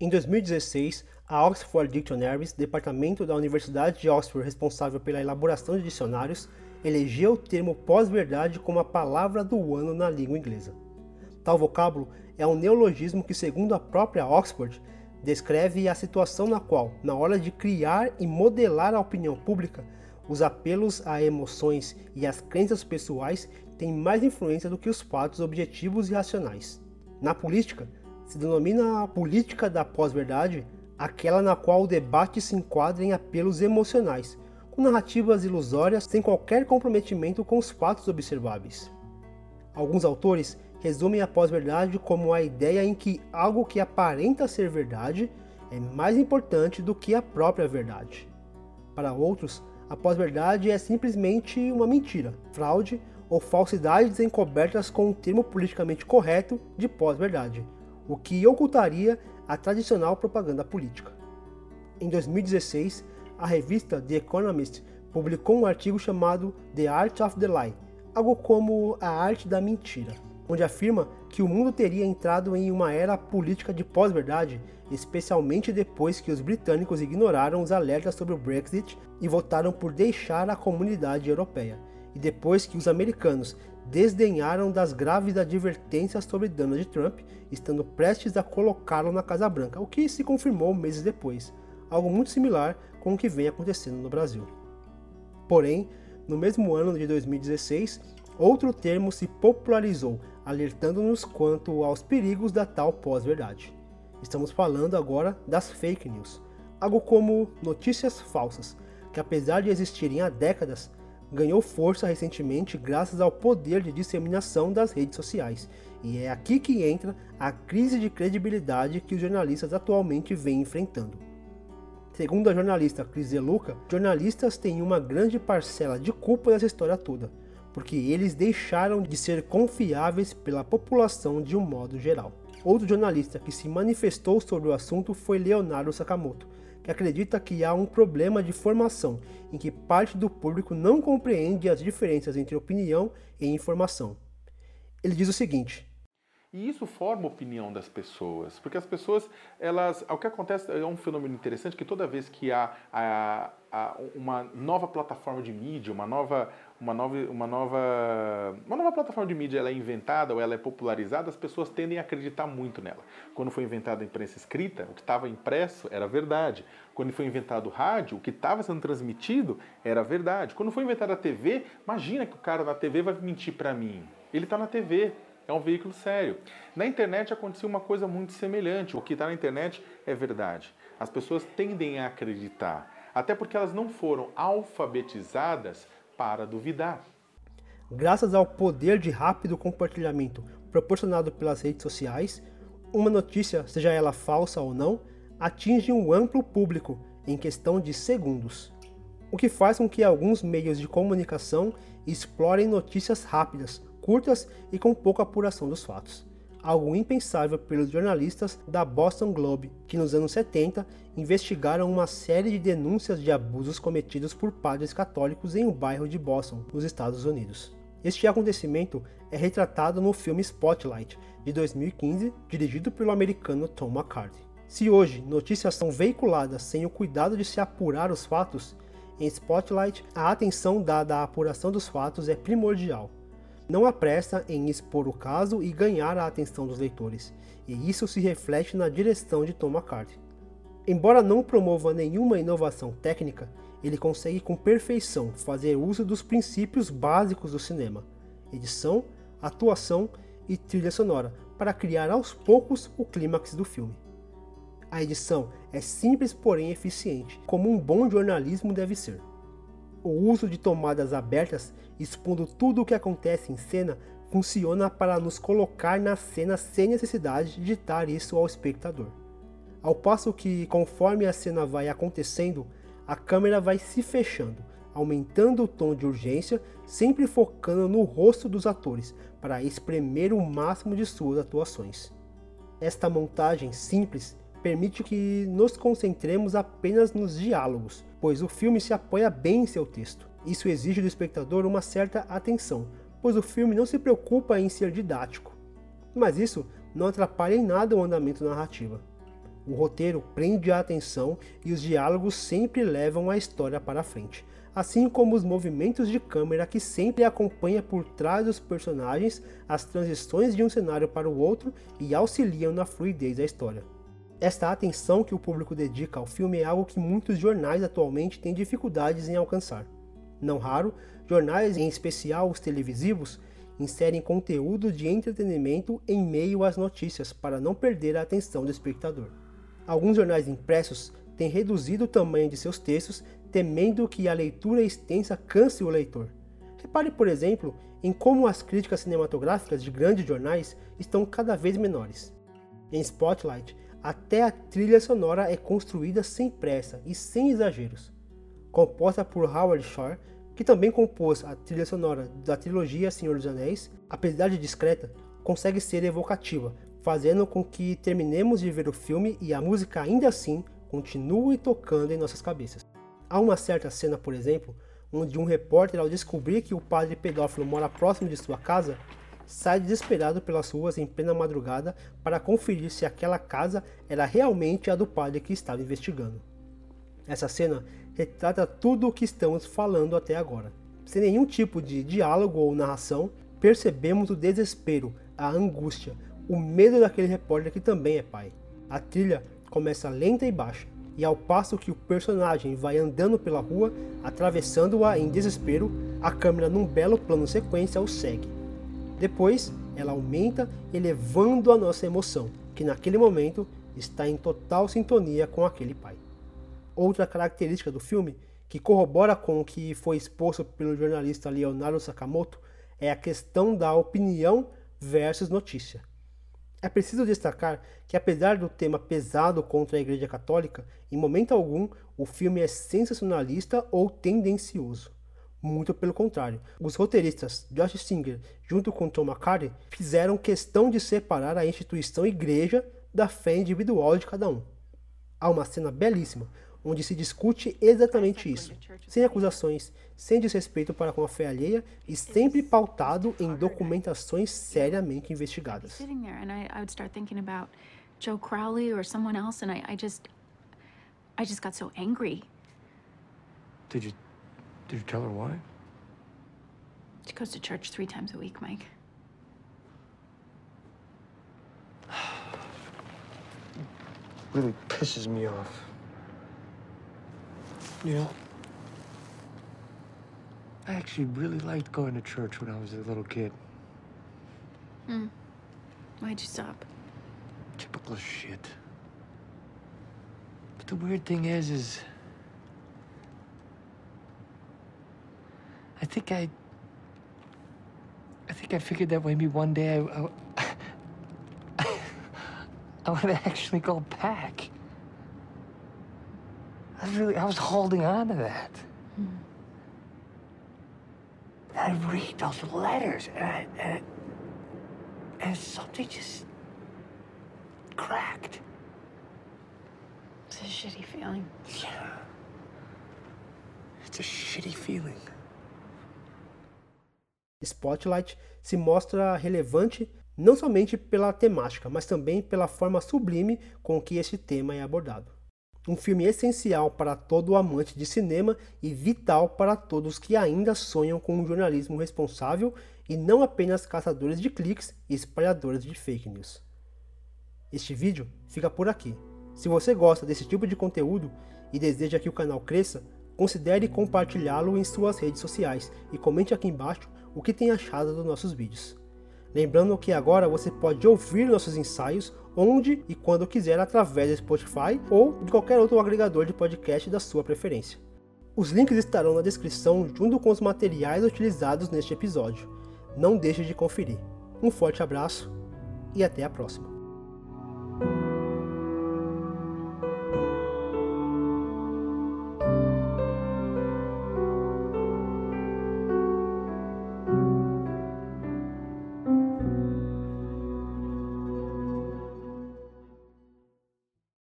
Em 2016, a Oxford Dictionaries, departamento da Universidade de Oxford responsável pela elaboração de dicionários, elegeu o termo pós-verdade como a palavra do ano na língua inglesa. Tal vocábulo é um neologismo que, segundo a própria Oxford, descreve a situação na qual, na hora de criar e modelar a opinião pública, os apelos a emoções e as crenças pessoais têm mais influência do que os fatos objetivos e racionais. Na política, se denomina a política da pós-verdade aquela na qual o debate se enquadra em apelos emocionais, com narrativas ilusórias sem qualquer comprometimento com os fatos observáveis. Alguns autores resumem a pós-verdade como a ideia em que algo que aparenta ser verdade é mais importante do que a própria verdade. Para outros, a pós-verdade é simplesmente uma mentira, fraude ou falsidades encobertas com o um termo politicamente correto de pós-verdade, o que ocultaria a tradicional propaganda política. Em 2016, a revista The Economist publicou um artigo chamado The Art of the Lie, algo como a arte da mentira onde afirma que o mundo teria entrado em uma era política de pós-verdade, especialmente depois que os britânicos ignoraram os alertas sobre o Brexit e votaram por deixar a comunidade europeia, e depois que os americanos desdenharam das graves advertências sobre Donald Trump, estando prestes a colocá-lo na Casa Branca, o que se confirmou meses depois, algo muito similar com o que vem acontecendo no Brasil. Porém, no mesmo ano de 2016, outro termo se popularizou, alertando-nos quanto aos perigos da tal pós-verdade. Estamos falando agora das fake news, algo como notícias falsas, que apesar de existirem há décadas, ganhou força recentemente graças ao poder de disseminação das redes sociais. E é aqui que entra a crise de credibilidade que os jornalistas atualmente vêm enfrentando. Segundo a jornalista Cris Luca, jornalistas têm uma grande parcela de culpa nessa história toda porque eles deixaram de ser confiáveis pela população de um modo geral. Outro jornalista que se manifestou sobre o assunto foi Leonardo Sakamoto, que acredita que há um problema de formação em que parte do público não compreende as diferenças entre opinião e informação. Ele diz o seguinte: e isso forma a opinião das pessoas, porque as pessoas, elas, o que acontece é um fenômeno interessante que toda vez que há, há, uma nova plataforma de mídia, uma nova, uma nova, uma nova, nova plataforma de mídia ela é inventada ou ela é popularizada, as pessoas tendem a acreditar muito nela. Quando foi inventada a imprensa escrita, o que estava impresso era verdade. Quando foi inventado o rádio, o que estava sendo transmitido era verdade. Quando foi inventada a TV, imagina que o cara na TV vai mentir para mim. Ele está na TV, é um veículo sério. Na internet aconteceu uma coisa muito semelhante. O que está na internet é verdade. As pessoas tendem a acreditar, até porque elas não foram alfabetizadas para duvidar. Graças ao poder de rápido compartilhamento proporcionado pelas redes sociais, uma notícia, seja ela falsa ou não, atinge um amplo público em questão de segundos, o que faz com que alguns meios de comunicação explorem notícias rápidas, curtas e com pouca apuração dos fatos. Algo impensável pelos jornalistas da Boston Globe, que nos anos 70 investigaram uma série de denúncias de abusos cometidos por padres católicos em um bairro de Boston, nos Estados Unidos. Este acontecimento é retratado no filme Spotlight, de 2015, dirigido pelo americano Tom McCarthy. Se hoje notícias são veiculadas sem o cuidado de se apurar os fatos, em Spotlight a atenção dada à apuração dos fatos é primordial. Não há pressa em expor o caso e ganhar a atenção dos leitores, e isso se reflete na direção de Tom McCarthy. Embora não promova nenhuma inovação técnica, ele consegue com perfeição fazer uso dos princípios básicos do cinema: edição, atuação e trilha sonora, para criar aos poucos o clímax do filme. A edição é simples, porém eficiente, como um bom jornalismo deve ser. O uso de tomadas abertas, expondo tudo o que acontece em cena, funciona para nos colocar na cena sem necessidade de ditar isso ao espectador. Ao passo que, conforme a cena vai acontecendo, a câmera vai se fechando, aumentando o tom de urgência, sempre focando no rosto dos atores para espremer o máximo de suas atuações. Esta montagem simples permite que nos concentremos apenas nos diálogos, pois o filme se apoia bem em seu texto. Isso exige do espectador uma certa atenção, pois o filme não se preocupa em ser didático. Mas isso não atrapalha em nada o andamento narrativo. O roteiro prende a atenção e os diálogos sempre levam a história para frente, assim como os movimentos de câmera que sempre acompanha por trás dos personagens as transições de um cenário para o outro e auxiliam na fluidez da história. Esta atenção que o público dedica ao filme é algo que muitos jornais atualmente têm dificuldades em alcançar. Não raro, jornais, em especial os televisivos, inserem conteúdo de entretenimento em meio às notícias para não perder a atenção do espectador. Alguns jornais impressos têm reduzido o tamanho de seus textos, temendo que a leitura extensa canse o leitor. Repare, por exemplo, em como as críticas cinematográficas de grandes jornais estão cada vez menores. Em Spotlight, até a trilha sonora é construída sem pressa e sem exageros. Composta por Howard Shore, que também compôs a trilha sonora da trilogia Senhor dos Anéis, apesar de discreta, consegue ser evocativa, fazendo com que terminemos de ver o filme e a música ainda assim continue tocando em nossas cabeças. Há uma certa cena, por exemplo, onde um repórter, ao descobrir que o padre pedófilo mora próximo de sua casa, sai desesperado pelas ruas em plena madrugada para conferir se aquela casa era realmente a do padre que estava investigando. Essa cena retrata tudo o que estamos falando até agora. Sem nenhum tipo de diálogo ou narração, percebemos o desespero, a angústia, o medo daquele repórter que também é pai. A trilha começa lenta e baixa, e ao passo que o personagem vai andando pela rua, atravessando-a em desespero, a câmera num belo plano sequência o segue. Depois, ela aumenta, elevando a nossa emoção, que naquele momento está em total sintonia com aquele pai. Outra característica do filme, que corrobora com o que foi exposto pelo jornalista Leonardo Sakamoto, é a questão da opinião versus notícia. É preciso destacar que, apesar do tema pesado contra a Igreja Católica, em momento algum o filme é sensacionalista ou tendencioso. Muito pelo contrário, os roteiristas Josh Singer, junto com Tom McCarthy, fizeram questão de separar a instituição igreja da fé individual de cada um. Há uma cena belíssima, onde se discute exatamente isso, sem acusações, sem desrespeito para com a fé alheia e sempre pautado em documentações seriamente investigadas. Joe Crowley or someone else, and I, I just, I just got so angry. Did you did you tell her why? She goes to church three times a week, Mike. really pisses me off. You know, I actually really liked going to church when I was a little kid. Hmm. Why'd you stop? Typical shit. But the weird thing is, is I think I. I think I figured that maybe one day I. I, I would actually go back. I was really. I was holding on to that. Hmm. I read those letters, and, I, and, and something just cracked. It's a shitty feeling. Yeah. It's a shitty feeling. Spotlight se mostra relevante não somente pela temática, mas também pela forma sublime com que este tema é abordado. Um filme essencial para todo amante de cinema e vital para todos que ainda sonham com um jornalismo responsável e não apenas caçadores de cliques e espalhadores de fake news. Este vídeo fica por aqui. Se você gosta desse tipo de conteúdo e deseja que o canal cresça, considere compartilhá-lo em suas redes sociais e comente aqui embaixo o que tem achado dos nossos vídeos. Lembrando que agora você pode ouvir nossos ensaios onde e quando quiser através do Spotify ou de qualquer outro agregador de podcast da sua preferência. Os links estarão na descrição junto com os materiais utilizados neste episódio. Não deixe de conferir. Um forte abraço e até a próxima.